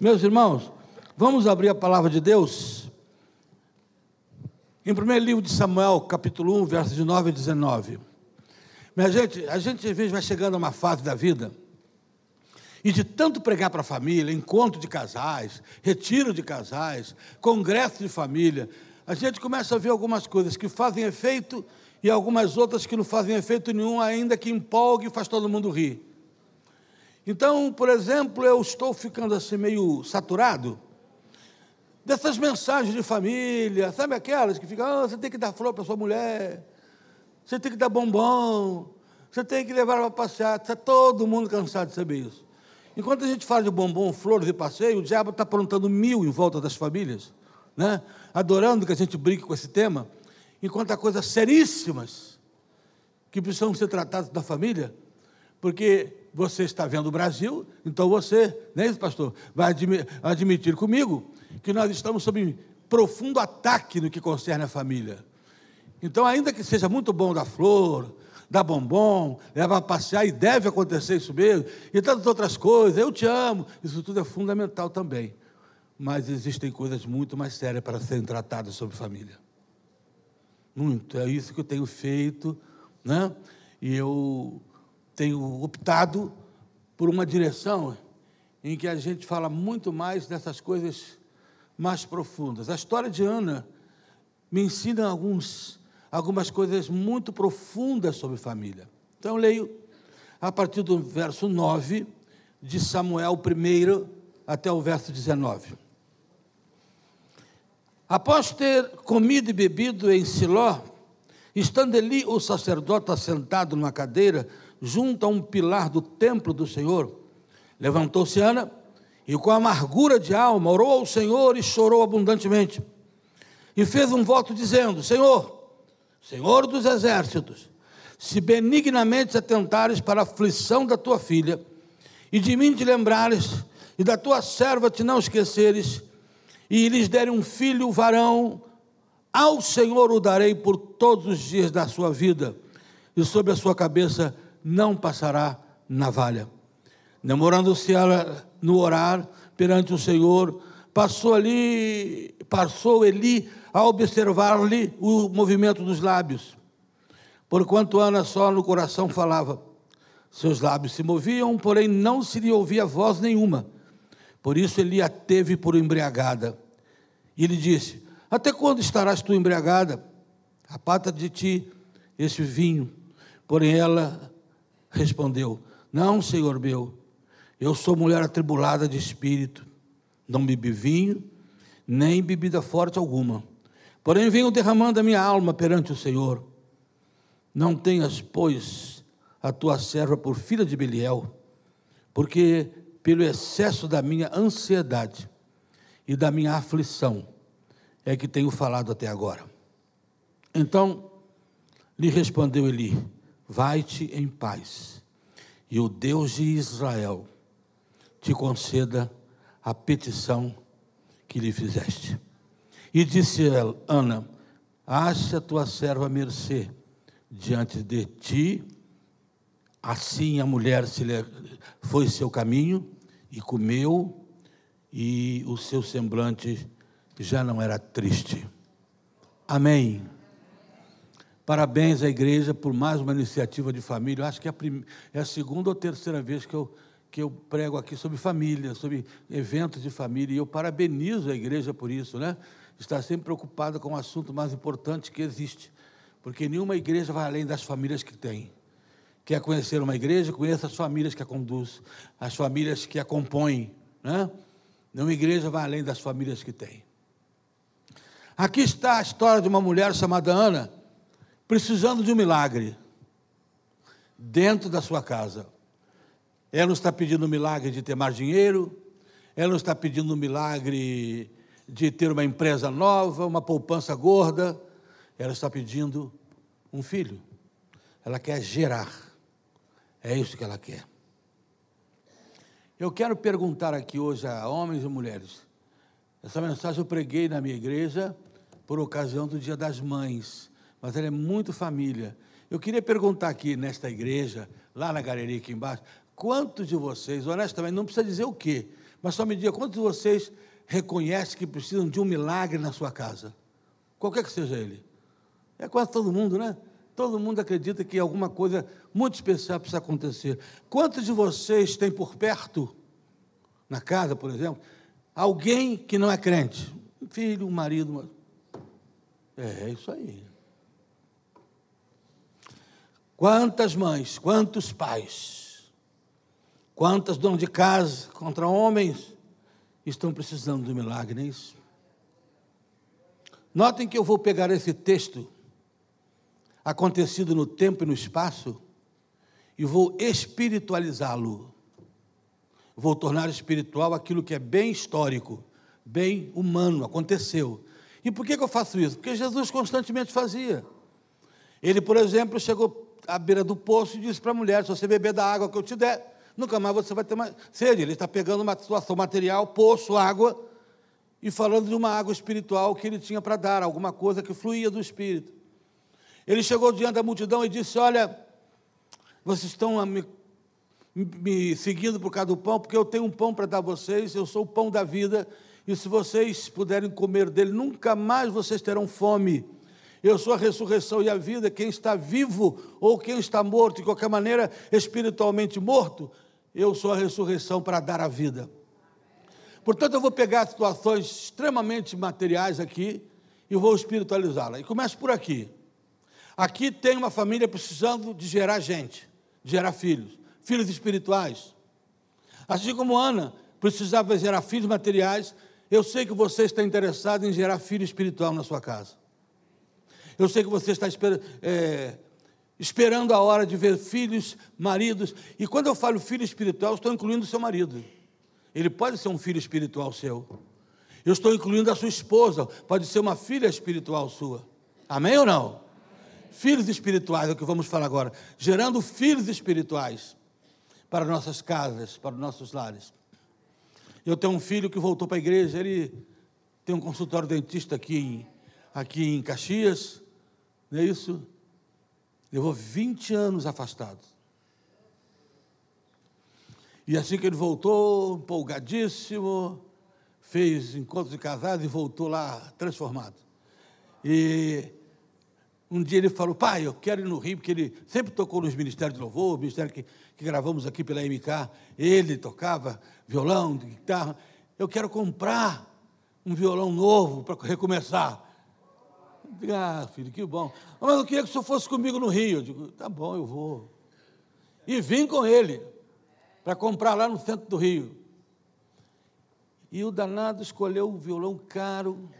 Meus irmãos, vamos abrir a palavra de Deus. Em primeiro livro de Samuel, capítulo 1, versos de 9 a 19. Minha gente, a gente às vezes vai chegando a uma fase da vida e de tanto pregar para a família, encontro de casais, retiro de casais, congresso de família, a gente começa a ver algumas coisas que fazem efeito e algumas outras que não fazem efeito nenhum, ainda que empolgue e faz todo mundo rir. Então, por exemplo, eu estou ficando assim meio saturado dessas mensagens de família, sabe aquelas que ficam, oh, você tem que dar flor para sua mulher, você tem que dar bombom, você tem que levar para passear, está todo mundo cansado de saber isso. Enquanto a gente fala de bombom, flores e passeio, o diabo está aprontando mil em volta das famílias, né? adorando que a gente brinque com esse tema, enquanto há coisas seríssimas que precisam ser tratadas da família, porque você está vendo o Brasil, então você, é isso, pastor? Vai admitir comigo que nós estamos sob profundo ataque no que concerne a família. Então, ainda que seja muito bom dar flor, dar bombom, levar a passear, e deve acontecer isso mesmo, e tantas outras coisas, eu te amo, isso tudo é fundamental também. Mas existem coisas muito mais sérias para serem tratadas sobre família. Muito, é isso que eu tenho feito, né? E eu tenho optado por uma direção em que a gente fala muito mais dessas coisas mais profundas. A história de Ana me ensina alguns, algumas coisas muito profundas sobre família. Então, leio a partir do verso 9 de Samuel I até o verso 19. Após ter comido e bebido em Siló, estando ali o sacerdote assentado numa cadeira, junto a um pilar do templo do Senhor. Levantou-se Ana e, com amargura de alma, orou ao Senhor e chorou abundantemente. E fez um voto dizendo: Senhor, Senhor dos exércitos, se benignamente atentares para a aflição da tua filha, e de mim te lembrares, e da tua serva te não esqueceres, e lhes derem um filho varão, ao Senhor o darei por todos os dias da sua vida, e sobre a sua cabeça não passará navalha. Demorando-se ela no orar perante o Senhor, passou ali, passou Eli a observar-lhe o movimento dos lábios. Porquanto Ana só no coração falava, seus lábios se moviam, porém não se lhe ouvia voz nenhuma. Por isso Eli a teve por embriagada. E lhe disse: Até quando estarás tu embriagada? Apata de ti esse vinho. Porém ela respondeu: Não, senhor meu, eu sou mulher atribulada de espírito, não bebi vinho, nem bebida forte alguma. Porém, venho derramando a minha alma perante o Senhor. Não tenhas, pois, a tua serva por filha de Beliel, porque pelo excesso da minha ansiedade e da minha aflição é que tenho falado até agora. Então lhe respondeu Eli: Vai-te em paz, e o Deus de Israel te conceda a petição que lhe fizeste. E disse ela, Ana: Acha a tua serva mercê diante de ti. Assim a mulher se foi seu caminho e comeu, e o seu semblante já não era triste. Amém. Parabéns à igreja por mais uma iniciativa de família. Eu acho que é a, é a segunda ou terceira vez que eu, que eu prego aqui sobre família, sobre eventos de família. E eu parabenizo a igreja por isso, né? Está sempre preocupada com o assunto mais importante que existe. Porque nenhuma igreja vai além das famílias que tem. Quer conhecer uma igreja? Conheça as famílias que a conduz, as famílias que a compõem. Né? Nenhuma igreja vai além das famílias que tem. Aqui está a história de uma mulher chamada Ana precisando de um milagre dentro da sua casa. Ela não está pedindo um milagre de ter mais dinheiro, ela não está pedindo um milagre de ter uma empresa nova, uma poupança gorda, ela está pedindo um filho. Ela quer gerar. É isso que ela quer. Eu quero perguntar aqui hoje a homens e mulheres. Essa mensagem eu preguei na minha igreja por ocasião do Dia das Mães mas ela é muito família. Eu queria perguntar aqui nesta igreja, lá na galeria aqui embaixo, quantos de vocês, honestamente, não precisa dizer o quê, Mas só me diga, quantos de vocês reconhecem que precisam de um milagre na sua casa? Qualquer que seja ele. É quase todo mundo, né? Todo mundo acredita que alguma coisa muito especial precisa acontecer. Quantos de vocês têm por perto, na casa, por exemplo, alguém que não é crente? Um filho, um marido. Uma... É, é isso aí. Quantas mães, quantos pais, quantas donas de casa contra homens estão precisando do milagre, é isso? Notem que eu vou pegar esse texto acontecido no tempo e no espaço e vou espiritualizá-lo. Vou tornar espiritual aquilo que é bem histórico, bem humano, aconteceu. E por que, que eu faço isso? Porque Jesus constantemente fazia. Ele, por exemplo, chegou à beira do poço e disse para a mulher: se você beber da água que eu te der, nunca mais você vai ter mais sede. Ele está pegando uma situação material, poço, água, e falando de uma água espiritual que ele tinha para dar, alguma coisa que fluía do Espírito. Ele chegou diante da multidão e disse: Olha, vocês estão me, me seguindo por causa do pão, porque eu tenho um pão para dar a vocês, eu sou o pão da vida, e se vocês puderem comer dele, nunca mais vocês terão fome. Eu sou a ressurreição e a vida. Quem está vivo ou quem está morto, de qualquer maneira, espiritualmente morto, eu sou a ressurreição para dar a vida. Portanto, eu vou pegar situações extremamente materiais aqui e vou espiritualizá-la. E começo por aqui. Aqui tem uma família precisando de gerar gente, de gerar filhos, filhos espirituais. Assim como Ana precisava gerar filhos materiais, eu sei que você está interessado em gerar filho espiritual na sua casa. Eu sei que você está esper, é, esperando a hora de ver filhos, maridos. E quando eu falo filho espiritual, estou incluindo o seu marido. Ele pode ser um filho espiritual seu. Eu estou incluindo a sua esposa, pode ser uma filha espiritual sua. Amém ou não? Filhos espirituais é o que vamos falar agora. Gerando filhos espirituais para nossas casas, para nossos lares. Eu tenho um filho que voltou para a igreja, ele tem um consultório dentista aqui em, aqui em Caxias. Não é isso? Levou 20 anos afastado. E assim que ele voltou, empolgadíssimo, fez encontros de casados e voltou lá transformado. E um dia ele falou, pai, eu quero ir no Rio, porque ele sempre tocou nos ministérios de louvor, o ministério que, que gravamos aqui pela MK, ele tocava violão, guitarra. Eu quero comprar um violão novo para recomeçar. Ah, filho, que bom. Mas eu queria que o senhor fosse comigo no Rio. Eu digo, tá bom, eu vou. E vim com ele para comprar lá no centro do Rio. E o danado escolheu um violão caro.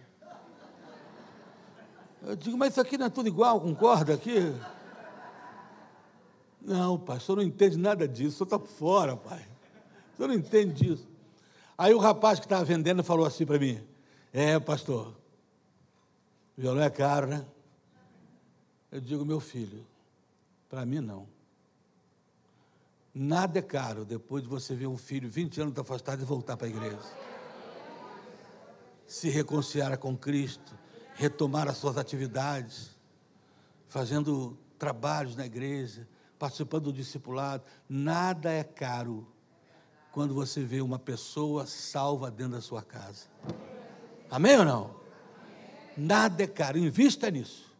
Eu digo, mas isso aqui não é tudo igual, concorda aqui? Não, pai, o senhor não entende nada disso, o senhor está fora, pai. O senhor não entende disso. Aí o rapaz que estava vendendo falou assim para mim: É, pastor, Violão é caro, né? Eu digo, meu filho, para mim não. Nada é caro depois de você ver um filho 20 anos afastado e voltar para a igreja. Se reconciliar com Cristo, retomar as suas atividades, fazendo trabalhos na igreja, participando do discipulado. Nada é caro quando você vê uma pessoa salva dentro da sua casa. Amém ou não? Nada é caro, invista nisso.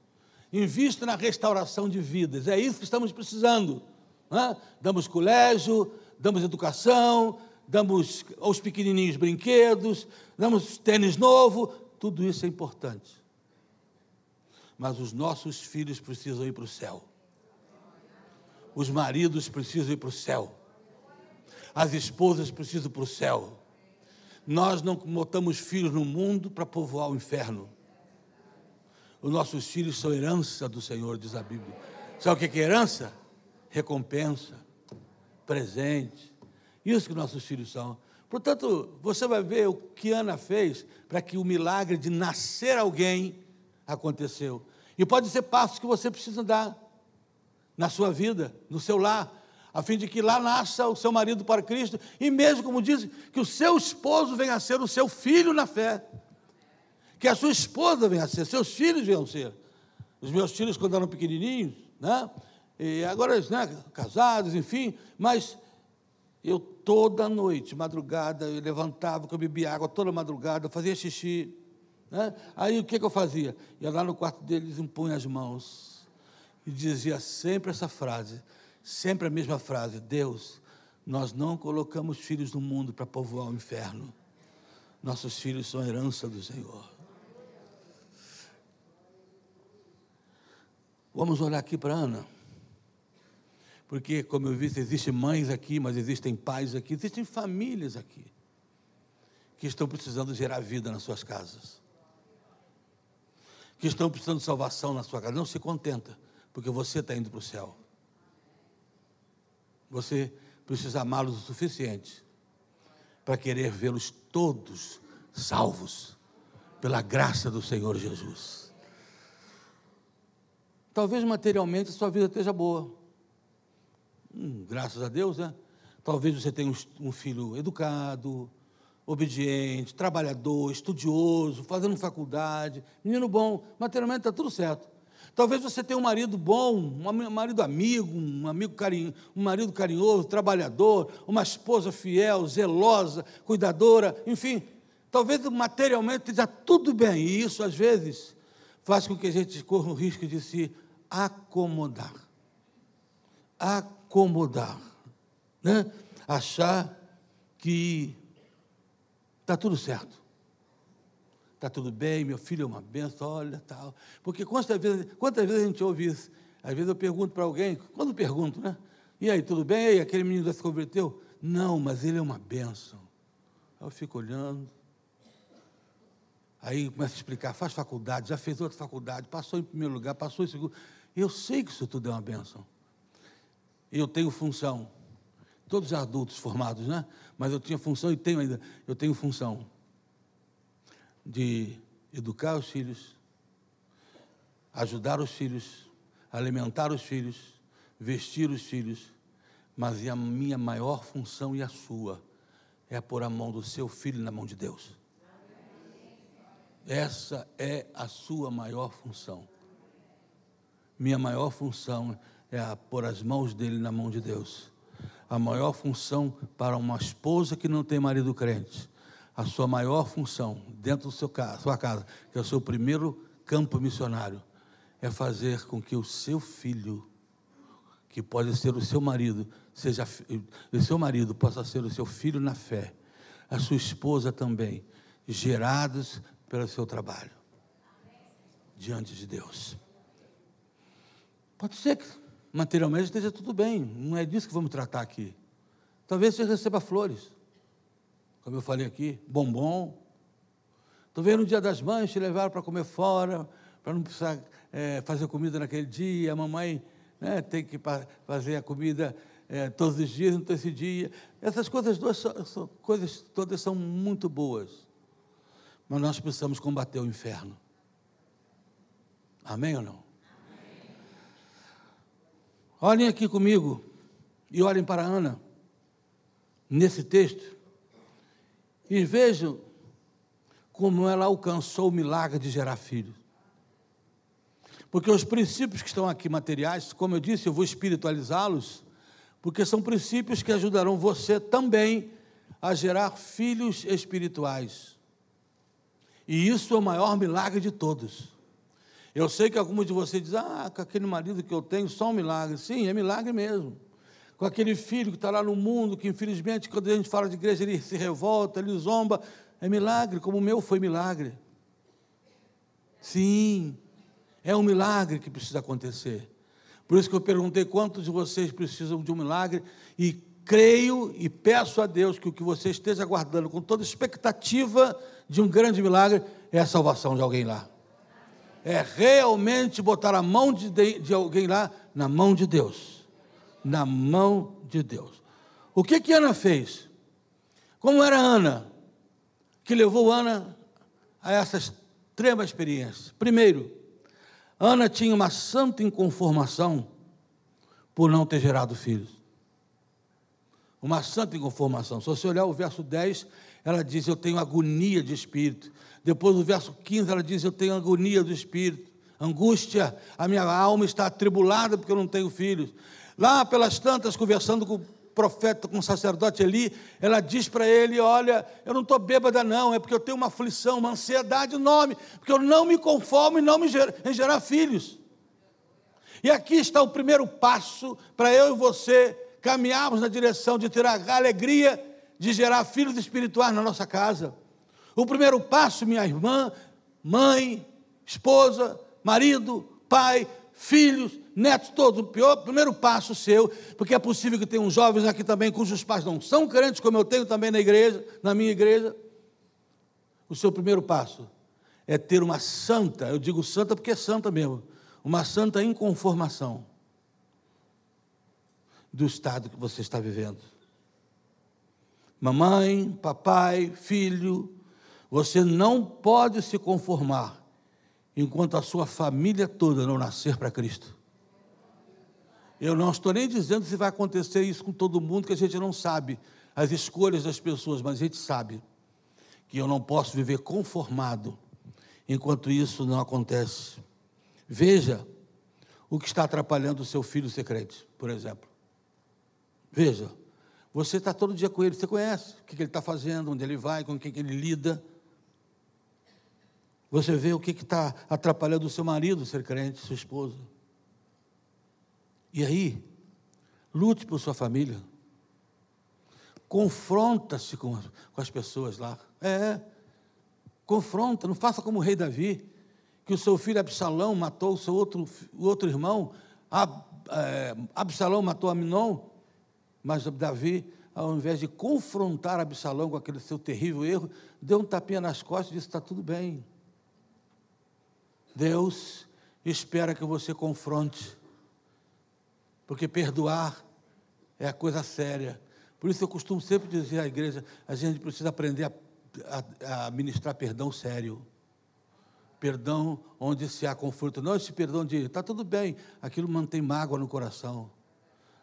Invista na restauração de vidas, é isso que estamos precisando. Né? Damos colégio, damos educação, damos aos pequenininhos brinquedos, damos tênis novo, tudo isso é importante. Mas os nossos filhos precisam ir para o céu. Os maridos precisam ir para o céu. As esposas precisam ir para o céu. Nós não botamos filhos no mundo para povoar o inferno. Os nossos filhos são herança do Senhor, diz a Bíblia. Sabe o que é herança? Recompensa, presente. Isso que nossos filhos são. Portanto, você vai ver o que Ana fez para que o milagre de nascer alguém aconteceu. E pode ser passos que você precisa dar na sua vida, no seu lar, a fim de que lá nasça o seu marido para Cristo, e mesmo, como diz, que o seu esposo venha a ser o seu filho na fé que a sua esposa venha a ser, seus filhos venham a ser. Os meus filhos, quando eram pequenininhos, né? E agora, né, casados, enfim, mas Eu toda noite, madrugada, eu levantava, eu bebia água toda madrugada, fazia xixi. Né? Aí o que, que eu fazia? Ia lá no quarto deles, impunha as mãos e dizia sempre essa frase, sempre a mesma frase: Deus, nós não colocamos filhos no mundo para povoar o inferno. Nossos filhos são herança do Senhor. Vamos olhar aqui para Ana. Porque, como eu disse, existem mães aqui, mas existem pais aqui, existem famílias aqui que estão precisando gerar vida nas suas casas. Que estão precisando de salvação na sua casa. Não se contenta, porque você está indo para o céu. Você precisa amá-los o suficiente para querer vê-los todos salvos pela graça do Senhor Jesus. Talvez materialmente a sua vida esteja boa. Hum, graças a Deus, né? Talvez você tenha um filho educado, obediente, trabalhador, estudioso, fazendo faculdade, menino bom, materialmente está tudo certo. Talvez você tenha um marido bom, um marido amigo, um amigo carinho, um marido carinhoso, trabalhador, uma esposa fiel, zelosa, cuidadora, enfim. Talvez materialmente esteja tudo bem, e isso às vezes faz com que a gente corra o risco de se acomodar. Acomodar. Né? Achar que está tudo certo está tudo bem, meu filho é uma benção, olha, tal. Porque quantas vezes, quantas vezes a gente ouve isso? Às vezes eu pergunto para alguém, quando pergunto, né? E aí, tudo bem? E aí, aquele menino já se converteu? Não, mas ele é uma benção. Eu fico olhando. Aí começa a explicar, faz faculdade, já fez outra faculdade, passou em primeiro lugar, passou em segundo. Eu sei que isso tudo é uma benção. Eu tenho função. Todos adultos formados, né? Mas eu tinha função e tenho ainda. Eu tenho função de educar os filhos, ajudar os filhos, alimentar os filhos, vestir os filhos, mas a minha maior função e a sua é pôr a mão do seu filho na mão de Deus. Essa é a sua maior função. Minha maior função é a pôr as mãos dele na mão de Deus. A maior função para uma esposa que não tem marido crente a sua maior função dentro da sua casa, que é o seu primeiro campo missionário, é fazer com que o seu filho, que pode ser o seu marido, seja o seu marido possa ser o seu filho na fé, a sua esposa também, gerados pelo seu trabalho diante de Deus. Pode ser que materialmente esteja tudo bem, não é disso que vamos tratar aqui. Talvez você receba flores como eu falei aqui, bombom. Talvez no dia das mães te levaram para comer fora, para não precisar é, fazer comida naquele dia, a mamãe né, tem que fazer a comida é, todos os dias, não esse dia. Essas coisas, duas, coisas todas são muito boas. Mas nós precisamos combater o inferno. Amém ou não? Amém. Olhem aqui comigo e olhem para Ana, nesse texto. E vejam como ela alcançou o milagre de gerar filhos. Porque os princípios que estão aqui materiais, como eu disse, eu vou espiritualizá-los, porque são princípios que ajudarão você também a gerar filhos espirituais. E isso é o maior milagre de todos. Eu sei que alguns de vocês dizem, ah, com aquele marido que eu tenho, só um milagre. Sim, é milagre mesmo com aquele filho que está lá no mundo, que infelizmente, quando a gente fala de igreja, ele se revolta, ele zomba. É milagre, como o meu foi milagre. Sim, é um milagre que precisa acontecer. Por isso que eu perguntei quantos de vocês precisam de um milagre e creio e peço a Deus que o que você esteja aguardando com toda expectativa de um grande milagre é a salvação de alguém lá. É realmente botar a mão de, de alguém lá na mão de Deus na mão de Deus. O que que Ana fez? Como era Ana que levou Ana a essa extrema experiência? Primeiro, Ana tinha uma santa inconformação por não ter gerado filhos. Uma santa inconformação. Se você olhar o verso 10, ela diz: Eu tenho agonia de espírito. Depois, no verso 15, ela diz: Eu tenho agonia do espírito. Angústia, a minha alma está atribulada porque eu não tenho filhos. Lá pelas tantas, conversando com, profeta, com o sacerdote Eli, ela diz para ele: Olha, eu não estou bêbada, não, é porque eu tenho uma aflição, uma ansiedade enorme, porque eu não me conformo e não me ger, em gerar filhos. E aqui está o primeiro passo para eu e você caminharmos na direção de ter a alegria de gerar filhos espirituais na nossa casa. O primeiro passo, minha irmã, mãe, esposa, marido, pai, filhos, netos, todos. O pior, primeiro passo seu, porque é possível que tenham jovens aqui também cujos pais não são crentes, como eu tenho também na igreja, na minha igreja. O seu primeiro passo é ter uma santa, eu digo santa porque é santa mesmo, uma santa inconformação do estado que você está vivendo. Mamãe, papai, filho, você não pode se conformar enquanto a sua família toda não nascer para Cristo. Eu não estou nem dizendo se vai acontecer isso com todo mundo, que a gente não sabe as escolhas das pessoas, mas a gente sabe que eu não posso viver conformado enquanto isso não acontece. Veja o que está atrapalhando o seu filho ser crente, por exemplo. Veja, você está todo dia com ele, você conhece o que ele está fazendo, onde ele vai, com quem ele lida. Você vê o que está atrapalhando o seu marido ser crente, sua esposa. E aí, lute por sua família. Confronta-se com, com, as pessoas lá. É, confronta, não faça como o rei Davi, que o seu filho Absalão matou o seu outro, o outro irmão. Ab, é, Absalão matou Aminon, mas Davi, ao invés de confrontar Absalão com aquele seu terrível erro, deu um tapinha nas costas e disse: está tudo bem. Deus espera que você confronte, porque perdoar é a coisa séria. Por isso eu costumo sempre dizer à igreja: a gente precisa aprender a, a, a ministrar perdão sério. Perdão onde se há conflito. Não esse perdão de está tudo bem, aquilo mantém mágoa no coração,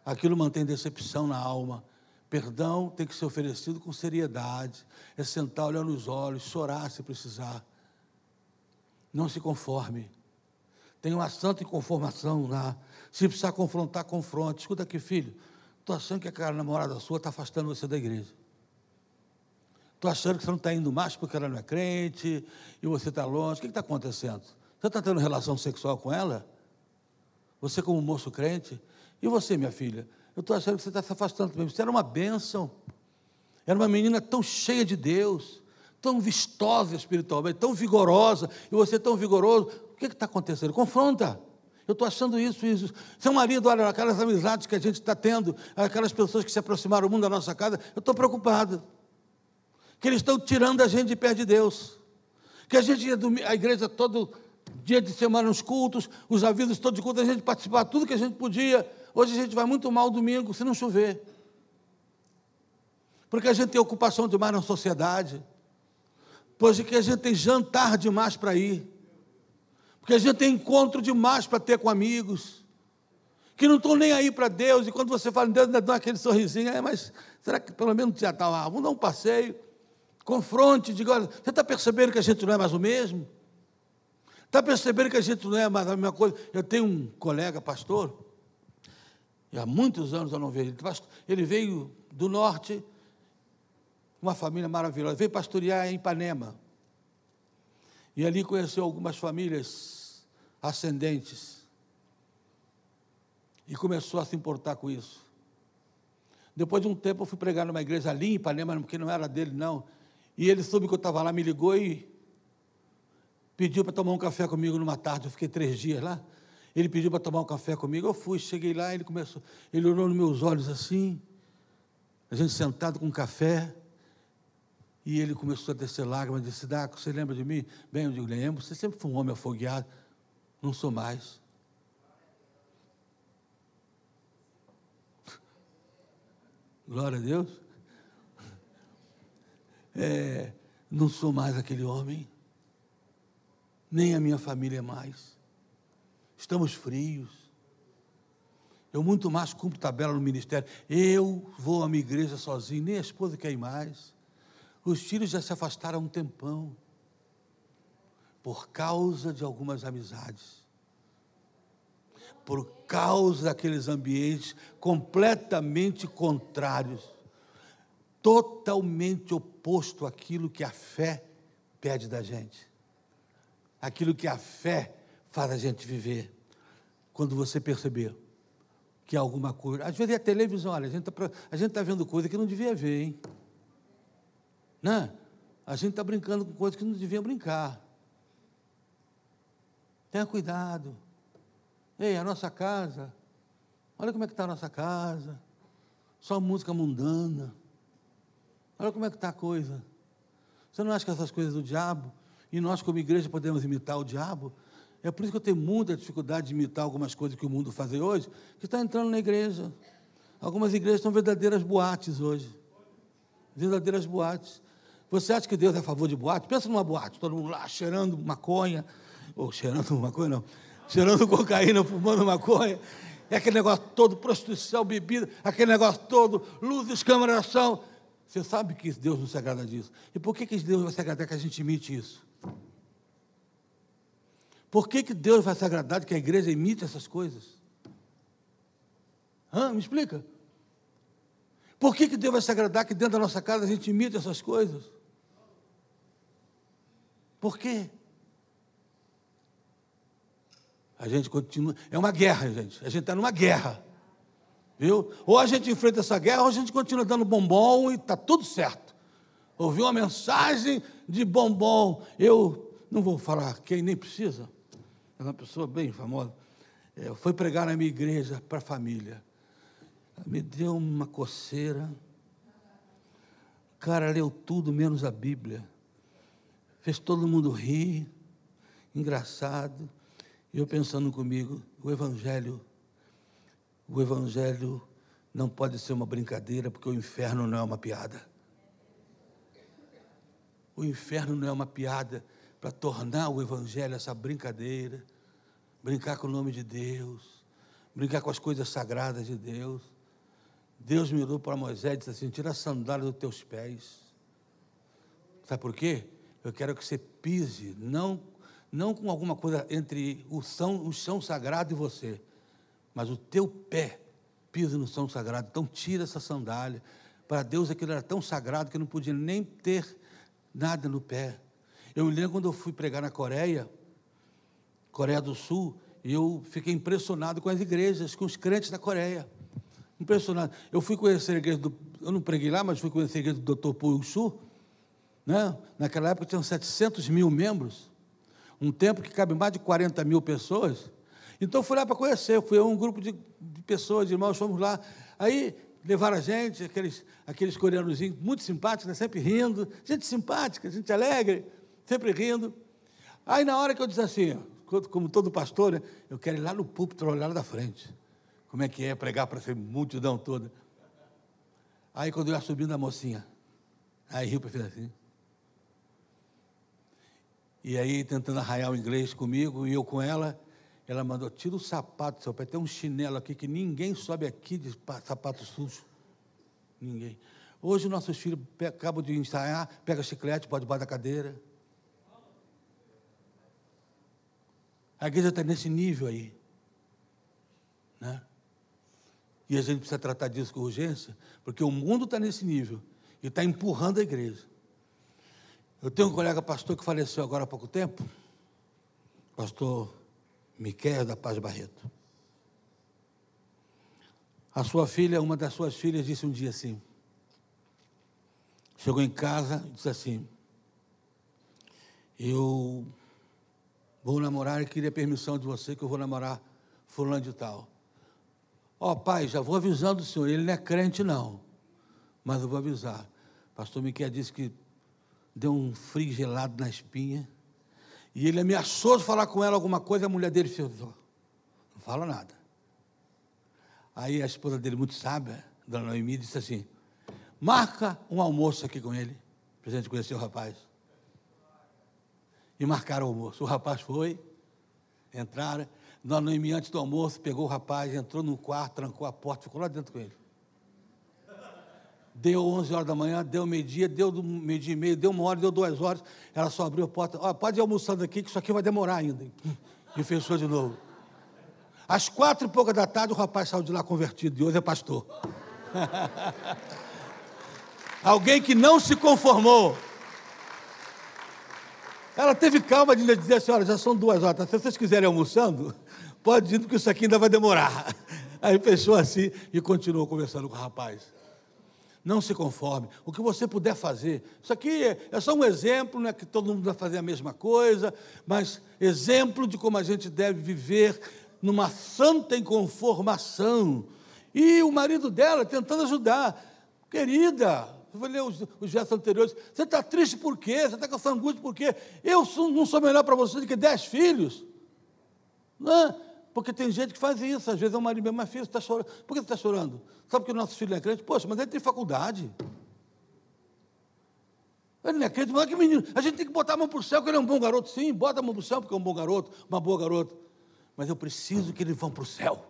aquilo mantém decepção na alma. Perdão tem que ser oferecido com seriedade, é sentar, olhar nos olhos, chorar se precisar. Não se conforme. Tenha uma santa inconformação lá. Se precisar confrontar, confronte. Escuta aqui, filho. Estou achando que aquela namorada sua está afastando você da igreja. Estou achando que você não está indo mais porque ela não é crente e você está longe. O que está acontecendo? Você está tendo relação sexual com ela? Você, como moço crente? E você, minha filha? Eu estou achando que você está se afastando também. Você era uma bênção. Era uma menina tão cheia de Deus tão vistosa espiritualmente, tão vigorosa, e você tão vigoroso, o que está acontecendo? Confronta. Eu estou achando isso, isso. Seu marido, olha, aquelas amizades que a gente está tendo, aquelas pessoas que se aproximaram mundo da nossa casa, eu estou preocupado. Que eles estão tirando a gente de pé de Deus. Que a gente ia a igreja todo dia de semana nos cultos, os avisos todos de culto, a gente participar tudo que a gente podia. Hoje a gente vai muito mal domingo, se não chover. Porque a gente tem ocupação demais na sociedade. Pois é que a gente tem jantar demais para ir. Porque a gente tem encontro demais para ter com amigos. Que não estão nem aí para Deus. E quando você fala em Deus, ainda dá aquele sorrisinho. É, mas será que pelo menos já está lá? Vamos dar um passeio. Confronte, diga, olha, você está percebendo que a gente não é mais o mesmo? Está percebendo que a gente não é mais a mesma coisa? Eu tenho um colega pastor, e há muitos anos eu não vejo ele. Ele veio do norte, uma família maravilhosa. Veio pastorear em Ipanema. E ali conheceu algumas famílias ascendentes. E começou a se importar com isso. Depois de um tempo, eu fui pregar numa igreja ali em Ipanema, porque não era dele, não. E ele soube que eu estava lá, me ligou e pediu para tomar um café comigo numa tarde. Eu fiquei três dias lá. Ele pediu para tomar um café comigo. Eu fui, cheguei lá, ele começou, ele olhou nos meus olhos assim, a gente sentado com um café. E ele começou a descer lágrimas, disse, Daco, você lembra de mim? Bem, eu digo, lembro, você sempre foi um homem afogueado. Não sou mais. Glória a Deus. É, não sou mais aquele homem, nem a minha família é mais. Estamos frios. Eu muito mais cumpro tabela no ministério. Eu vou à minha igreja sozinho, nem a esposa quer ir mais. Os filhos já se afastaram há um tempão, por causa de algumas amizades. por causa daqueles ambientes completamente contrários, totalmente oposto àquilo que a fé pede da gente, aquilo que a fé faz a gente viver. Quando você perceber que alguma coisa, às vezes é televisão, olha, a gente está tá vendo coisa que não devia ver, hein? Né? A gente está brincando com coisas que não devia brincar. Tenha cuidado. Ei, a nossa casa, olha como é que está a nossa casa. Só música mundana. Olha como é que está a coisa. Você não acha que essas coisas do diabo, e nós como igreja podemos imitar o diabo? É por isso que eu tenho muita dificuldade de imitar algumas coisas que o mundo faz hoje, que está entrando na igreja. Algumas igrejas são verdadeiras boates hoje. Verdadeiras boates. Você acha que Deus é a favor de boate? Pensa numa boate, todo mundo lá cheirando maconha, ou cheirando maconha não, cheirando cocaína, fumando maconha, é aquele negócio todo, prostituição, bebida, aquele negócio todo, luzes, câmera, ação. Você sabe que Deus não se agrada disso. E por que, que Deus vai se agradar que a gente imite isso? Por que, que Deus vai se agradar de que a igreja imite essas coisas? Hã? Me explica. Por que, que Deus vai se agradar que dentro da nossa casa a gente imite essas coisas? Por quê? A gente continua. É uma guerra, gente. A gente está numa guerra. Viu? Ou a gente enfrenta essa guerra, ou a gente continua dando bombom e está tudo certo. Ouviu uma mensagem de bombom. Eu não vou falar quem nem precisa. É uma pessoa bem famosa. É, foi pregar na minha igreja para a família. Me deu uma coceira. O cara leu tudo menos a Bíblia fez todo mundo rir, engraçado. E eu pensando comigo, o Evangelho, o Evangelho não pode ser uma brincadeira, porque o inferno não é uma piada. O inferno não é uma piada para tornar o Evangelho essa brincadeira, brincar com o nome de Deus, brincar com as coisas sagradas de Deus. Deus olhou para Moisés e disse assim: tira a sandália dos teus pés. Sabe por quê? Eu quero que você pise, não, não com alguma coisa entre o chão, o chão sagrado e você, mas o teu pé pise no chão sagrado. Então tira essa sandália. Para Deus aquilo era tão sagrado que não podia nem ter nada no pé. Eu me lembro quando eu fui pregar na Coreia, Coreia do Sul, e eu fiquei impressionado com as igrejas, com os crentes da Coreia. Impressionado. Eu fui conhecer a igreja do. Eu não preguei lá, mas fui conhecer a igreja do Dr. Pui Shu, né? Naquela época tinham 700 mil membros, um tempo que cabe mais de 40 mil pessoas. Então fui lá para conhecer, fui um grupo de, de, pessoas, de irmãos, fomos lá. Aí levaram a gente, aqueles, aqueles coreanos muito simpáticos, né? sempre rindo, gente simpática, gente alegre, sempre rindo. Aí na hora que eu disse assim, como todo pastor, né? eu quero ir lá no púlpito, olhar lá da frente. Como é que é pregar para essa multidão toda? Aí quando eu ia subindo a mocinha, aí riu para fazer assim. E aí, tentando arraiar o inglês comigo, e eu com ela, ela mandou: tira o sapato, seu pé. Tem um chinelo aqui que ninguém sobe aqui de sapato sujo. Ninguém. Hoje, nossos filhos acabam de ensaiar, pega chiclete, pode debaixo da cadeira. A igreja está nesse nível aí. Né? E a gente precisa tratar disso com urgência, porque o mundo está nesse nível e está empurrando a igreja. Eu tenho um colega pastor que faleceu agora há pouco tempo, pastor Miquel da Paz Barreto. A sua filha, uma das suas filhas, disse um dia assim: chegou em casa e disse assim: Eu vou namorar e queria permissão de você que eu vou namorar fulano de tal. Ó oh, pai, já vou avisando o senhor, ele não é crente não, mas eu vou avisar. Pastor Miquel disse que deu um frio gelado na espinha. E ele ameaçou de falar com ela alguma coisa, a mulher dele fez, não fala nada. Aí a esposa dele, muito sábia, Dona Noemi, disse assim: marca um almoço aqui com ele, para a gente conhecer o rapaz. E marcaram o almoço. O rapaz foi, entraram. Dona Noemi, antes do almoço, pegou o rapaz, entrou no quarto, trancou a porta, ficou lá dentro com ele. Deu 11 horas da manhã, deu meio-dia, deu meio-dia e meio, deu uma hora, deu duas horas. Ela só abriu a porta. Oh, pode ir almoçando aqui, que isso aqui vai demorar ainda. E fechou de novo. Às quatro e pouca da tarde, o rapaz saiu de lá convertido e hoje é pastor. Alguém que não se conformou. Ela teve calma de dizer assim: olha, já são duas horas, se vocês quiserem almoçando, pode ir, porque isso aqui ainda vai demorar. Aí fechou assim e continuou conversando com o rapaz. Não se conforme. O que você puder fazer. Isso aqui é só um exemplo, não é que todo mundo vai fazer a mesma coisa, mas exemplo de como a gente deve viver numa santa inconformação. E o marido dela tentando ajudar. Querida, eu vou ler os, os versos anteriores. Você está triste por quê? Você está com essa angústia por quê? Eu sou, não sou melhor para você do que dez filhos. Não é? Porque tem gente que faz isso. Às vezes é um marido mesmo, mas filho, você está chorando. Por que você está chorando? Sabe que o nosso filho é crente? Poxa, mas ele tem faculdade. Ele não é crente, mas que menino. A gente tem que botar a mão para o céu, porque ele é um bom garoto. Sim, bota a mão para o céu, porque é um bom garoto, uma boa garota. Mas eu preciso que eles vão para o céu.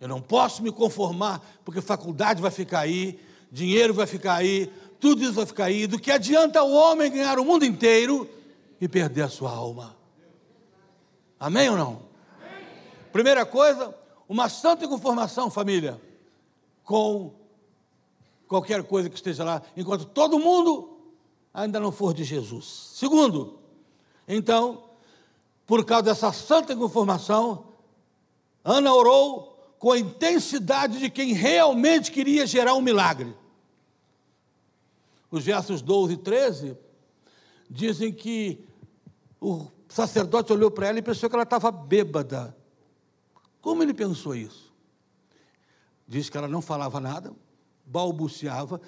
Eu não posso me conformar, porque faculdade vai ficar aí, dinheiro vai ficar aí, tudo isso vai ficar aí. Do que adianta o homem ganhar o mundo inteiro e perder a sua alma? Amém ou não? Amém. Primeira coisa, uma santa conformação, família, com qualquer coisa que esteja lá, enquanto todo mundo ainda não for de Jesus. Segundo, então, por causa dessa santa conformação, Ana orou com a intensidade de quem realmente queria gerar um milagre. Os versos 12 e 13 dizem que o sacerdote olhou para ela e pensou que ela estava bêbada. Como ele pensou isso? Diz que ela não falava nada, balbuciava,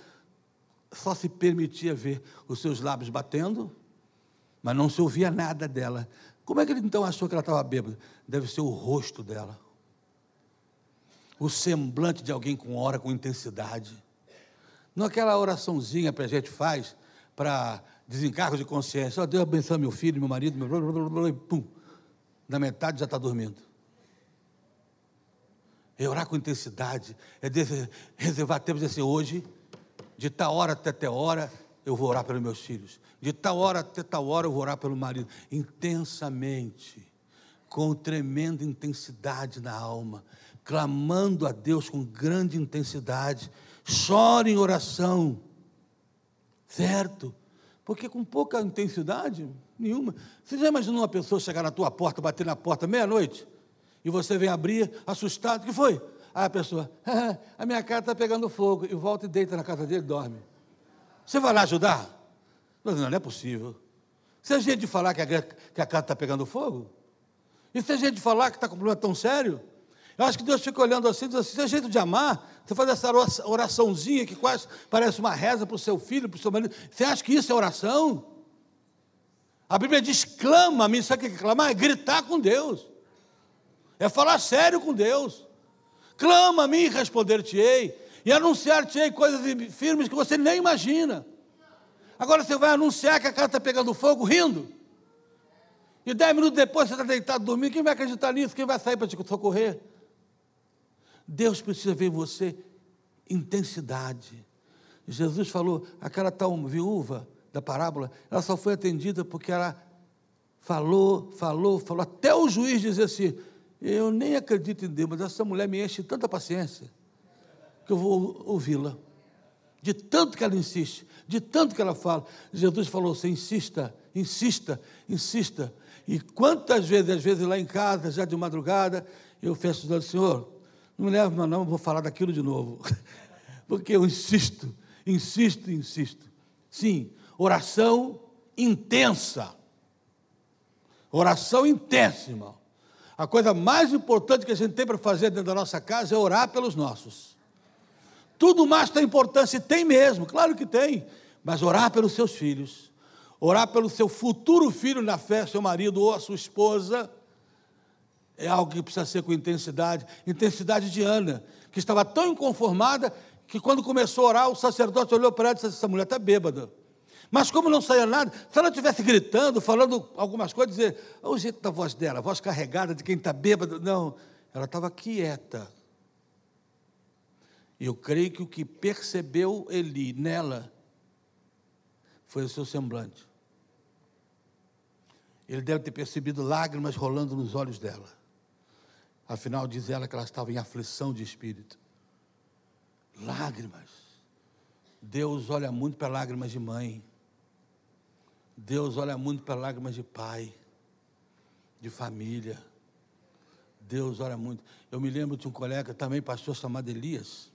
só se permitia ver os seus lábios batendo, mas não se ouvia nada dela. Como é que ele então achou que ela estava bêbada? Deve ser o rosto dela o semblante de alguém com ora com intensidade. Não aquela oraçãozinha que a gente faz para desencargo de consciência. Oh, Deus abençoe meu filho, meu marido, meu blá, blá, blá, pum. Na metade já está dormindo. É orar com intensidade, é reservar tempo e dizer assim, hoje, de tal hora até tal hora, eu vou orar pelos meus filhos. De tal hora até tal hora, eu vou orar pelo marido. Intensamente, com tremenda intensidade na alma clamando a Deus com grande intensidade, chore em oração, certo? Porque com pouca intensidade nenhuma. Você já imaginou uma pessoa chegar na tua porta, bater na porta meia-noite, e você vem abrir, assustado, o que foi? Aí a pessoa, ah, a minha casa está pegando fogo, e volta e deita na casa dele e dorme. Você vai lá ajudar? Não, não é possível. Se a gente falar que a, que a casa está pegando fogo, e se a gente falar que está com um problema tão sério, eu acho que Deus fica olhando assim e diz assim: é jeito de amar. Você faz essa oraçãozinha que quase parece uma reza para o seu filho, para o seu marido. Você acha que isso é oração? A Bíblia diz: clama-me. Sabe o que é clamar? É gritar com Deus. É falar sério com Deus. Clama-me e responder-te-ei. E anunciar-te-ei coisas firmes que você nem imagina. Agora você vai anunciar que a casa está pegando fogo rindo. E dez minutos depois você está deitado dormindo. Quem vai acreditar nisso? Quem vai sair para te socorrer? Deus precisa ver em você intensidade. Jesus falou, aquela tal viúva da parábola, ela só foi atendida porque ela falou, falou, falou, até o juiz dizer assim, eu nem acredito em Deus, mas essa mulher me enche tanta paciência, que eu vou ouvi-la. De tanto que ela insiste, de tanto que ela fala. Jesus falou assim, insista, insista, insista. E quantas vezes, às vezes lá em casa, já de madrugada, eu fecho os olhos, Senhor, não me leva, não, vou falar daquilo de novo. Porque eu insisto, insisto, insisto. Sim, oração intensa. Oração intensa, irmão. A coisa mais importante que a gente tem para fazer dentro da nossa casa é orar pelos nossos. Tudo mais tem importância, e tem mesmo, claro que tem. Mas orar pelos seus filhos, orar pelo seu futuro filho na fé, seu marido ou a sua esposa, é algo que precisa ser com intensidade. Intensidade de Ana, que estava tão inconformada que quando começou a orar, o sacerdote olhou para ela e disse: Essa mulher está bêbada. Mas como não saía nada, se ela estivesse gritando, falando algumas coisas, dizer, o jeito da voz dela, a voz carregada de quem está bêbado. Não, ela estava quieta. E eu creio que o que percebeu Eli nela foi o seu semblante. Ele deve ter percebido lágrimas rolando nos olhos dela. Afinal, diz ela que ela estava em aflição de espírito. Lágrimas. Deus olha muito para lágrimas de mãe. Deus olha muito para lágrimas de pai, de família. Deus olha muito. Eu me lembro de um colega, também pastor, chamado Elias.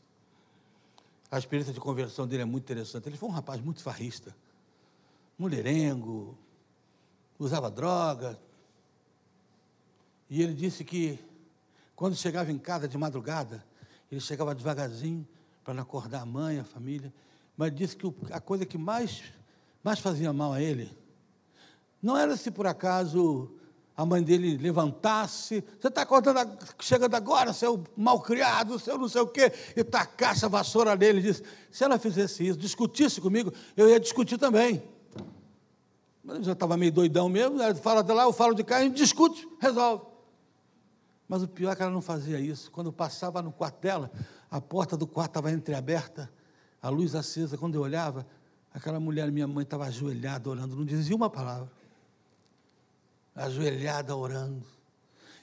A experiência de conversão dele é muito interessante. Ele foi um rapaz muito farrista, mulherengo, usava droga. E ele disse que quando chegava em casa de madrugada, ele chegava devagarzinho para não acordar a mãe, a família. Mas disse que a coisa que mais mais fazia mal a ele, não era se por acaso a mãe dele levantasse, você está acordando, chegando agora, seu malcriado, seu não sei o quê, e tacasse a vassoura nele, disse, se ela fizesse isso, discutisse comigo, eu ia discutir também. Mas eu já estava meio doidão mesmo, ela fala de lá, eu falo de cá, a gente discute, resolve. Mas o pior é que ela não fazia isso. Quando eu passava no quarto dela, a porta do quarto estava entreaberta, a luz acesa, quando eu olhava, Aquela mulher, minha mãe, estava ajoelhada orando, não dizia uma palavra. Ajoelhada orando.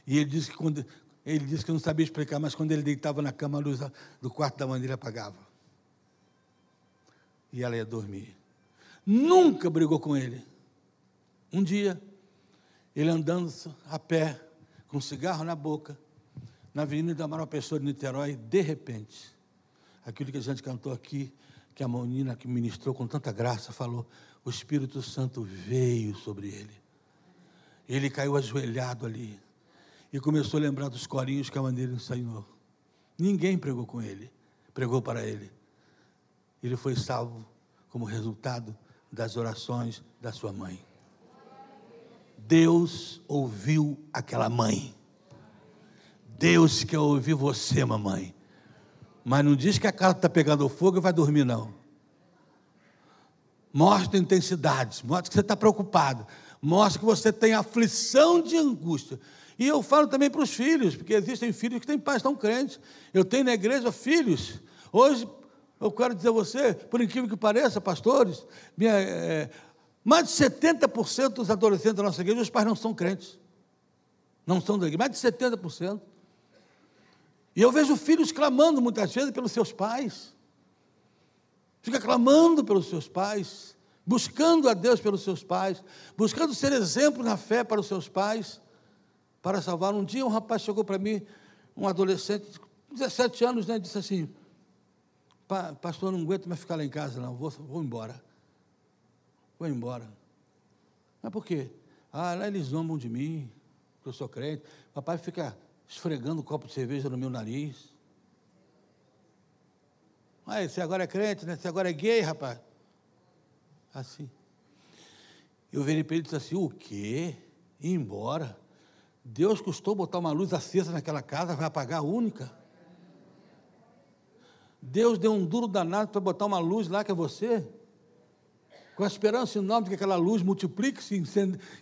E ele disse que quando, ele disse que não sabia explicar, mas quando ele deitava na cama, a luz do quarto da mãe apagava. E ela ia dormir. Nunca brigou com ele. Um dia, ele andando a pé, com um cigarro na boca, na Avenida Amaral Pessoa de Niterói, de repente, aquilo que a gente cantou aqui, que a menina que ministrou com tanta graça falou: o Espírito Santo veio sobre ele. Ele caiu ajoelhado ali e começou a lembrar dos corinhos que a maneira ensinou. Ninguém pregou com ele, pregou para ele. Ele foi salvo como resultado das orações da sua mãe. Deus ouviu aquela mãe. Deus quer ouvir você, mamãe. Mas não diz que a casa está pegando fogo e vai dormir, não. Mostra intensidades, mostra que você está preocupado, mostra que você tem aflição de angústia. E eu falo também para os filhos, porque existem filhos que têm pais tão crentes. Eu tenho na igreja filhos. Hoje, eu quero dizer a você, por incrível que pareça, pastores, minha, é, mais de 70% dos adolescentes da nossa igreja, os pais não são crentes. Não são da igreja, mais de 70%. E eu vejo filhos clamando muitas vezes pelos seus pais. Fica clamando pelos seus pais, buscando a Deus pelos seus pais, buscando ser exemplo na fé para os seus pais, para salvar. Um dia um rapaz chegou para mim, um adolescente, 17 anos, né, disse assim: Pastor, não aguento mais ficar lá em casa, não, vou, vou embora. Vou embora. Mas por quê? Ah, lá eles zombam de mim, que eu sou crente. Papai fica esfregando um copo de cerveja no meu nariz. Ah, você agora é crente, né? Você agora é gay, rapaz. Assim. Eu virei para ele e disse assim: o quê? Ir embora? Deus custou botar uma luz acesa naquela casa, vai apagar a única? Deus deu um duro danado para botar uma luz lá que é você? Com a esperança enorme de que aquela luz multiplique-se,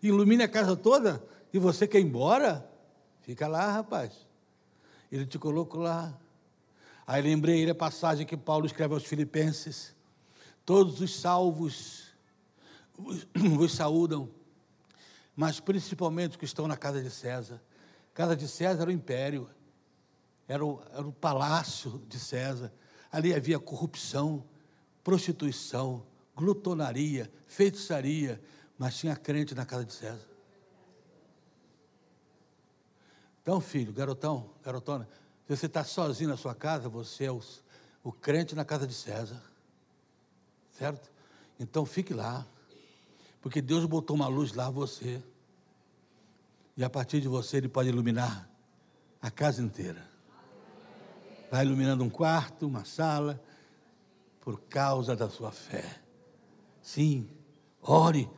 ilumine a casa toda, e você quer ir embora? Fica lá, rapaz. Ele te colocou lá. Aí lembrei ele a passagem que Paulo escreve aos Filipenses: Todos os salvos vos saúdam, mas principalmente os que estão na casa de César. A casa de César era o império, era o, era o palácio de César. Ali havia corrupção, prostituição, glutonaria, feitiçaria, mas tinha crente na casa de César. Então, filho, garotão, garotona, se você está sozinho na sua casa, você é o, o crente na casa de César. Certo? Então fique lá. Porque Deus botou uma luz lá você. E a partir de você ele pode iluminar a casa inteira. Vai iluminando um quarto, uma sala, por causa da sua fé. Sim, ore.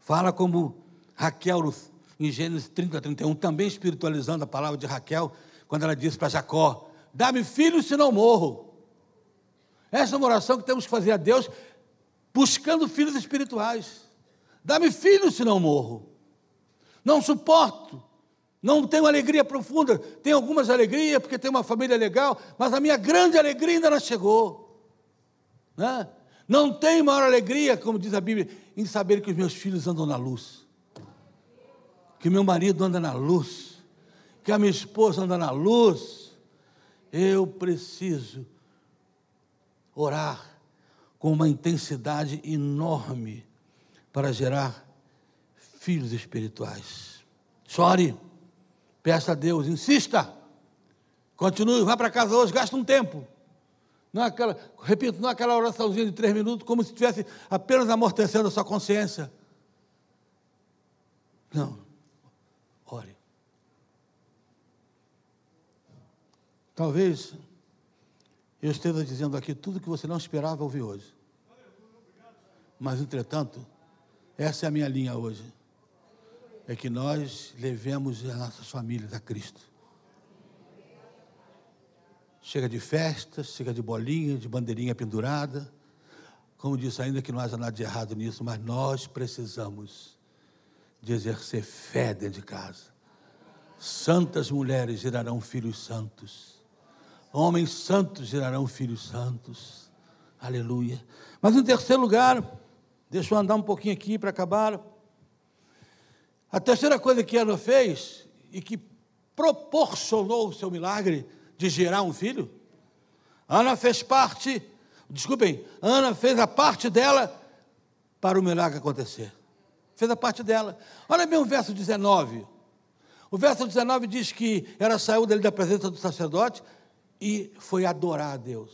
Fala como Raquel em Gênesis 30, 31, também espiritualizando a palavra de Raquel, quando ela disse para Jacó: Dá-me filhos, senão morro. Essa é uma oração que temos que fazer a Deus, buscando filhos espirituais. Dá-me filhos, senão morro. Não suporto, não tenho alegria profunda. Tenho algumas alegrias, porque tenho uma família legal, mas a minha grande alegria ainda não chegou. Né? Não tenho maior alegria, como diz a Bíblia, em saber que os meus filhos andam na luz. que meu marido anda na luz, que a minha esposa anda na luz. Eu preciso orar com uma intensidade enorme para gerar filhos espirituais. Chore, peça a Deus, insista, continue, vá para casa hoje, gasta um tempo. Não é aquela, repito, não é aquela oraçãozinha de três minutos, como se estivesse apenas amortecendo a sua consciência. Não. Ore. Talvez eu esteja dizendo aqui tudo que você não esperava ouvir hoje. Mas, entretanto, essa é a minha linha hoje. É que nós levemos as nossas famílias a Cristo. Chega de festas, chega de bolinha, de bandeirinha pendurada. Como disse, ainda que não haja nada de errado nisso, mas nós precisamos de exercer fé dentro de casa. Santas mulheres gerarão filhos santos. Homens santos gerarão filhos santos. Aleluia. Mas em terceiro lugar, deixa eu andar um pouquinho aqui para acabar. A terceira coisa que Ana fez e que proporcionou o seu milagre de gerar um filho, Ana fez parte, desculpem, Ana fez a parte dela para o milagre acontecer. Fez a parte dela. Olha bem o verso 19. O verso 19 diz que ela saiu dele da presença do sacerdote e foi adorar a Deus.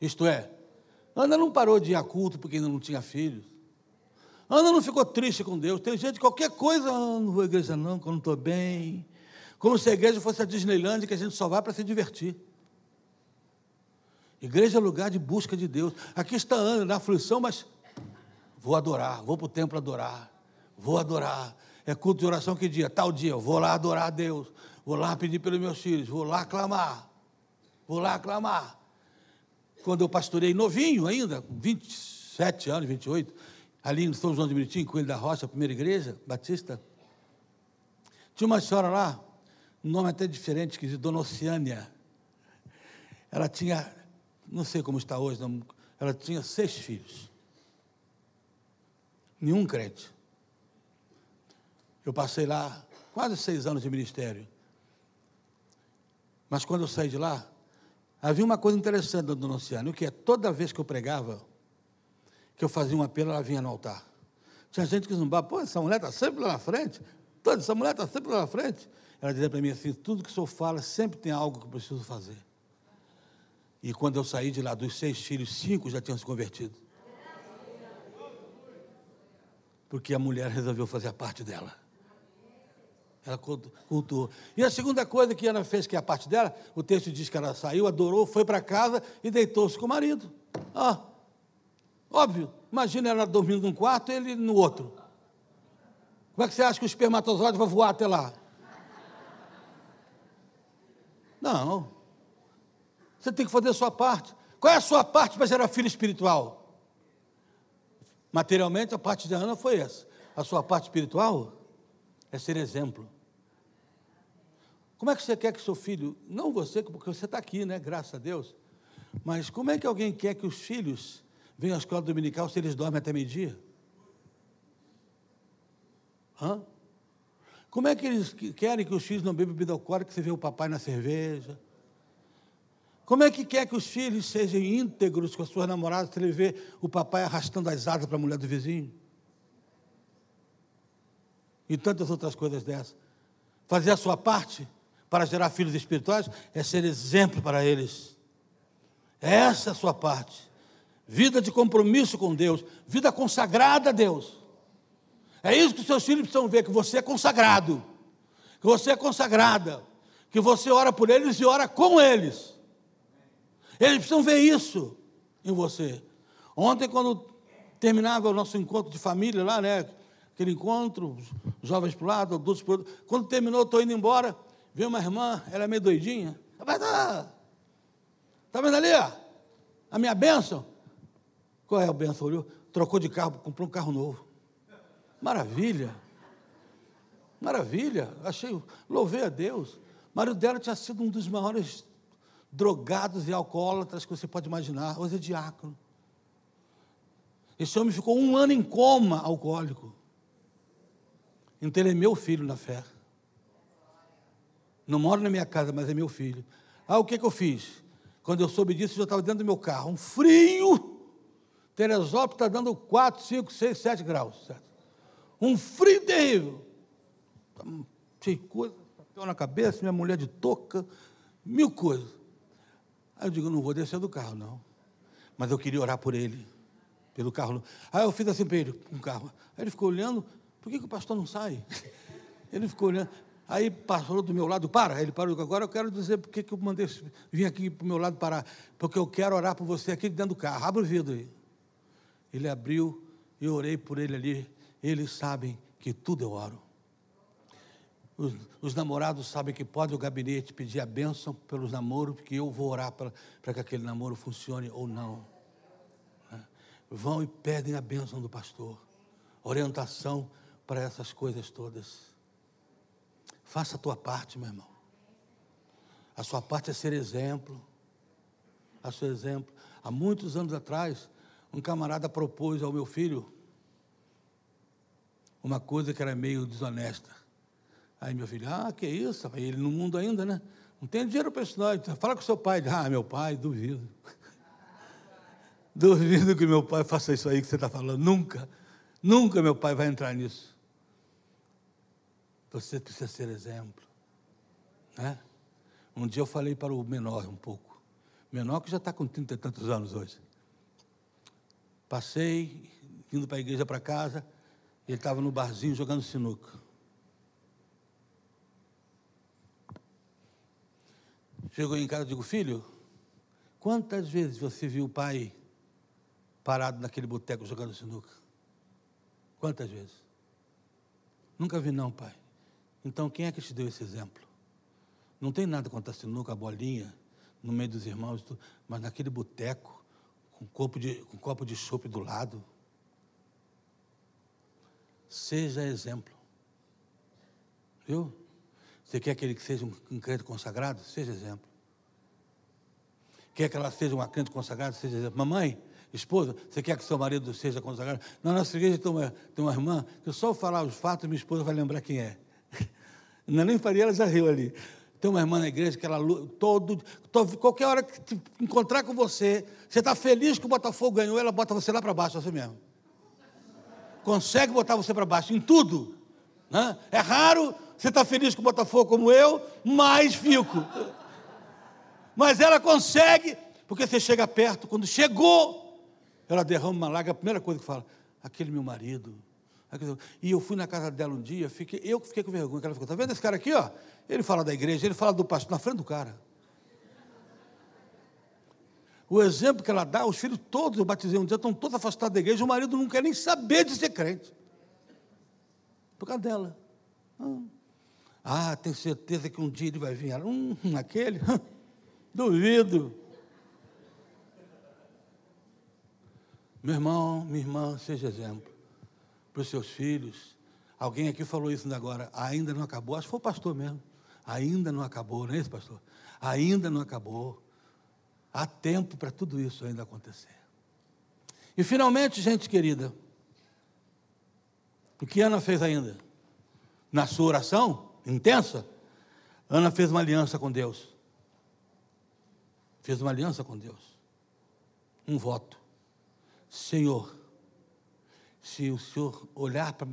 Isto é, Ana não parou de ir a culto porque ainda não tinha filhos. Ana não ficou triste com Deus. Tem gente, qualquer coisa, ah, não vou à igreja não, que eu não estou bem. Como se a igreja fosse a Disneyland, que a gente só vai para se divertir. Igreja é lugar de busca de Deus. Aqui está Ana na aflição, mas vou adorar, vou para o templo adorar, vou adorar. É culto de oração que dia? Tal dia, eu vou lá adorar a Deus, vou lá pedir pelos meus filhos, vou lá clamar, vou lá clamar. Quando eu pastorei novinho ainda, com 27 anos, 28, ali no São João de Meriti, Coelho da Rocha, primeira igreja batista, tinha uma senhora lá, um nome até diferente, esquisito, Dona Oceânia. Ela tinha, não sei como está hoje, não, ela tinha seis filhos. Nenhum crente. Eu passei lá quase seis anos de ministério. Mas quando eu saí de lá, havia uma coisa interessante da Dona Oceânia, que é, toda vez que eu pregava, que eu fazia um apelo, ela vinha no altar. Tinha gente que zumbava, pô, essa mulher está sempre lá na frente, toda essa mulher está sempre lá na frente. Ela dizia para mim assim: tudo que o senhor fala sempre tem algo que eu preciso fazer. E quando eu saí de lá, dos seis filhos, cinco já tinham se convertido. Porque a mulher resolveu fazer a parte dela. Ela cultuou. E a segunda coisa que Ana fez, que é a parte dela, o texto diz que ela saiu, adorou, foi para casa e deitou-se com o marido. Óbvio. Imagina ela dormindo num quarto e ele no outro. Como é que você acha que o espermatozoide vai voar até lá? Não. Você tem que fazer a sua parte. Qual é a sua parte para gerar filho espiritual? Materialmente, a parte de Ana foi essa. A sua parte espiritual é ser exemplo. Como é que você quer que seu filho, não você, porque você está aqui, né? Graças a Deus. Mas como é que alguém quer que os filhos venham à escola dominical se eles dormem até meio-dia? Hã? Como é que eles querem que os filhos não bebam bebida alcoólica você vê o papai na cerveja? Como é que quer que os filhos sejam íntegros com as suas namoradas se ele vê o papai arrastando as asas para a mulher do vizinho? E tantas outras coisas dessas. Fazer a sua parte para gerar filhos espirituais é ser exemplo para eles. Essa é a sua parte. Vida de compromisso com Deus, vida consagrada a Deus. É isso que os seus filhos precisam ver, que você é consagrado, que você é consagrada, que você ora por eles e ora com eles. Eles precisam ver isso em você. Ontem, quando terminava o nosso encontro de família lá, né? Aquele encontro, jovens para o lado, adultos para o outro. Quando terminou, estou indo embora, veio uma irmã, ela é meio doidinha. Rapaz, tá, tá vendo ali, ó? A minha bênção? Qual é a bênção? Olhou, trocou de carro, comprou um carro novo. Maravilha. Maravilha. Achei, louvei a Deus. O marido dela tinha sido um dos maiores drogados e alcoólatras que você pode imaginar. Hoje é diácono. Esse homem ficou um ano em coma alcoólico. Então ele é meu filho na fé. Não mora na minha casa, mas é meu filho. Ah, o que, que eu fiz? Quando eu soube disso, eu já estava dentro do meu carro. Um frio. Teresópolis está dando 4, 5, 6, 7 graus. Certo? Um frio terrível. Tá cheio de coisa, papel na cabeça, minha mulher de touca, mil coisas. Aí eu digo, não vou descer do carro, não. Mas eu queria orar por ele, pelo carro. Aí eu fiz assim para ele, com um carro. Aí ele ficou olhando, por que, que o pastor não sai? Ele ficou olhando. Aí passou do meu lado, para. Ele parou, agora eu quero dizer por que eu mandei vir aqui para o meu lado parar. Porque eu quero orar por você aqui dentro do carro. Abre o vidro aí. Ele abriu, eu orei por ele ali. Eles sabem que tudo eu oro. Os, os namorados sabem que pode o gabinete pedir a bênção pelos namoros, porque eu vou orar para que aquele namoro funcione ou não. Né? Vão e pedem a bênção do pastor. Orientação para essas coisas todas. Faça a tua parte, meu irmão. A sua parte é ser exemplo. A seu exemplo. Há muitos anos atrás, um camarada propôs ao meu filho uma coisa que era meio desonesta. Aí meu filho, ah, que isso? Ele no mundo ainda, né? Não tem dinheiro para isso, não. Fala com seu pai. Ah, meu pai, duvido. duvido que meu pai faça isso aí que você está falando. Nunca. Nunca meu pai vai entrar nisso. Você precisa ser exemplo. Né? Um dia eu falei para o menor um pouco. Menor que já está com trinta e tantos anos hoje. Passei, indo para a igreja para casa, ele estava no barzinho jogando sinuca. Chegou em casa e digo, filho, quantas vezes você viu o pai parado naquele boteco jogando sinuca? Quantas vezes? Nunca vi não, pai. Então, quem é que te deu esse exemplo? Não tem nada contra a sinuca, a bolinha, no meio dos irmãos, mas naquele boteco, com copo de, com copo de chope do lado. Seja exemplo. Viu? Você quer que ele seja um crente consagrado? Seja exemplo. Quer que ela seja uma crente consagrada? Seja exemplo. Mamãe, esposa, você quer que seu marido seja consagrado? Na nossa igreja tem uma, tem uma irmã que só falar os fatos, minha esposa vai lembrar quem é. Não é nem faria, ela já riu ali. Tem uma irmã na igreja que ela todo, todo qualquer hora que encontrar com você, você está feliz que o Botafogo ganhou, ela bota você lá para baixo, assim mesmo. Consegue botar você para baixo em tudo. Né? É raro você estar tá feliz com o Botafogo como eu, mas fico. Mas ela consegue, porque você chega perto, quando chegou, ela derrama uma lágrima, a primeira coisa que fala, aquele meu marido, e eu fui na casa dela um dia, fiquei, eu fiquei com vergonha. Ela ficou, está vendo esse cara aqui? Ó? Ele fala da igreja, ele fala do pastor, na frente do cara. O exemplo que ela dá, os filhos todos, eu batizei um dia, estão todos afastados da igreja, o marido não quer nem saber de ser crente. Por causa dela. Ah, ah tenho certeza que um dia ele vai vir. Hum, aquele? Duvido. Meu irmão, minha irmã, seja exemplo para os seus filhos. Alguém aqui falou isso agora, ainda não acabou. Acho que foi o pastor mesmo. Ainda não acabou, não é isso, pastor? Ainda não acabou. Há tempo para tudo isso ainda acontecer. E finalmente, gente querida, o que Ana fez ainda? Na sua oração intensa, Ana fez uma aliança com Deus. Fez uma aliança com Deus. Um voto. Senhor, se o Senhor olhar para,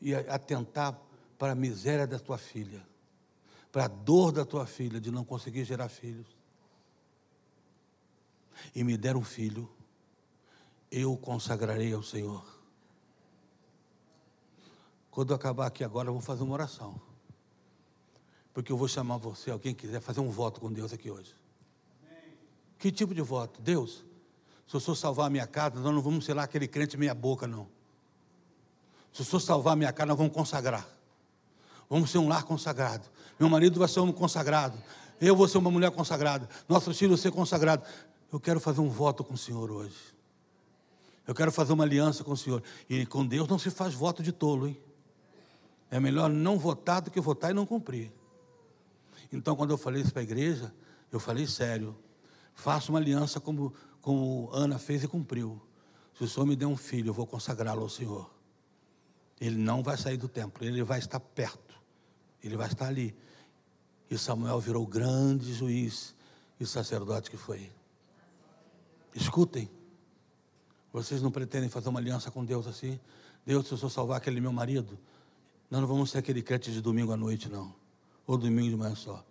e atentar para a miséria da tua filha, para a dor da tua filha de não conseguir gerar filhos, e me der um filho, eu o consagrarei ao Senhor. Quando eu acabar aqui agora, eu vou fazer uma oração. Porque eu vou chamar você, alguém quiser fazer um voto com Deus aqui hoje. Amém. Que tipo de voto? Deus, se o Senhor salvar a minha casa, nós não vamos ser lá aquele crente meia boca, não. Se o Senhor salvar a minha casa, nós vamos consagrar. Vamos ser um lar consagrado. Meu marido vai ser um consagrado. Eu vou ser uma mulher consagrada. Nossos filhos vão ser consagrados. Eu quero fazer um voto com o Senhor hoje. Eu quero fazer uma aliança com o Senhor. E com Deus não se faz voto de tolo, hein? É melhor não votar do que votar e não cumprir. Então, quando eu falei isso para a igreja, eu falei sério. Faça uma aliança como, como Ana fez e cumpriu. Se o Senhor me der um filho, eu vou consagrá-lo ao Senhor. Ele não vai sair do templo, ele vai estar perto, ele vai estar ali. E Samuel virou grande juiz e sacerdote que foi. Escutem, vocês não pretendem fazer uma aliança com Deus assim? Deus, se eu salvar aquele meu marido, nós não vamos ser aquele crente de domingo à noite, não. Ou domingo de manhã só.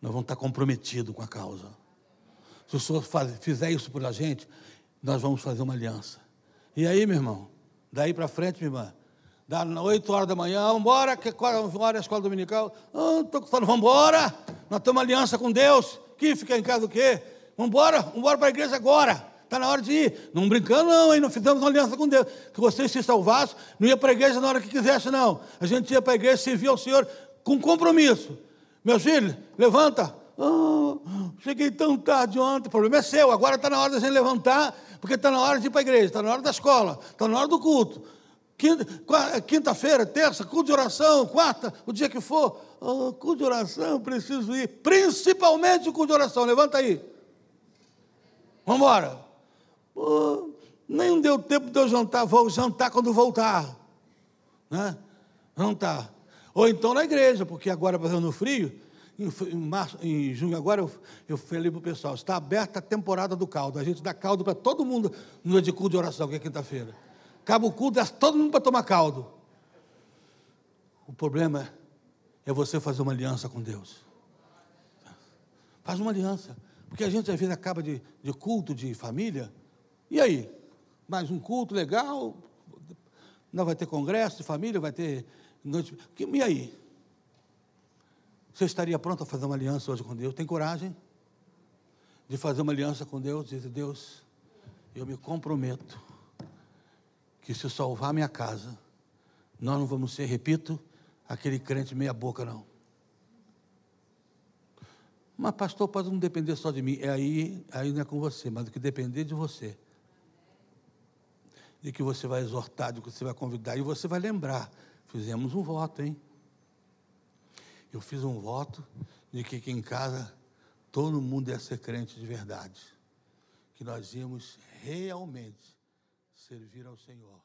Nós vamos estar comprometidos com a causa. Se o Senhor faz, fizer isso por a gente, nós vamos fazer uma aliança. E aí, meu irmão, daí para frente, minha irmã, dá 8 horas da manhã, vamos embora, que hora é a escola dominical? Estou ah, falando, vamos nós temos aliança com Deus, que fica em casa do quê? Vamos embora, vamos embora para a igreja agora. Está na hora de ir. Não brincando, não, hein? Não fizemos uma aliança com Deus. Que você se salvasse, não ia para a igreja na hora que quisesse, não. A gente ia para a igreja servir ao Senhor com compromisso. Meus filhos, levanta. Oh, cheguei tão tarde ontem. O problema é seu. Agora está na hora de a gente levantar, porque está na hora de ir para a igreja, está na hora da escola, está na hora do culto. Quinta-feira, terça, culto de oração, quarta, o dia que for. Oh, culto de oração, preciso ir. Principalmente o culto de oração. Levanta aí. Vamos embora. Nem deu tempo de eu jantar, vou jantar quando voltar. Né? Jantar. Ou então na igreja, porque agora, no frio, em, março, em junho agora, eu, eu falei para o pessoal, está aberta a temporada do caldo. A gente dá caldo para todo mundo no dia de culto de oração, que é quinta-feira. Acaba o culto, dá todo mundo para tomar caldo. O problema é você fazer uma aliança com Deus. Faz uma aliança. Porque a gente às vezes acaba de, de culto de família. E aí? Mais um culto legal? Não vai ter congresso de família, vai ter noite. E aí? Você estaria pronto a fazer uma aliança hoje com Deus? Tem coragem de fazer uma aliança com Deus? Dizer, Deus, eu me comprometo que se eu salvar minha casa, nós não vamos ser, repito, aquele crente meia boca, não. Mas pastor, pode não depender só de mim. É aí, aí não é com você, mas o que depender de você. De que você vai exortar, de que você vai convidar, e você vai lembrar Fizemos um voto, hein? Eu fiz um voto de que aqui em casa todo mundo ia ser crente de verdade. Que nós íamos realmente servir ao Senhor.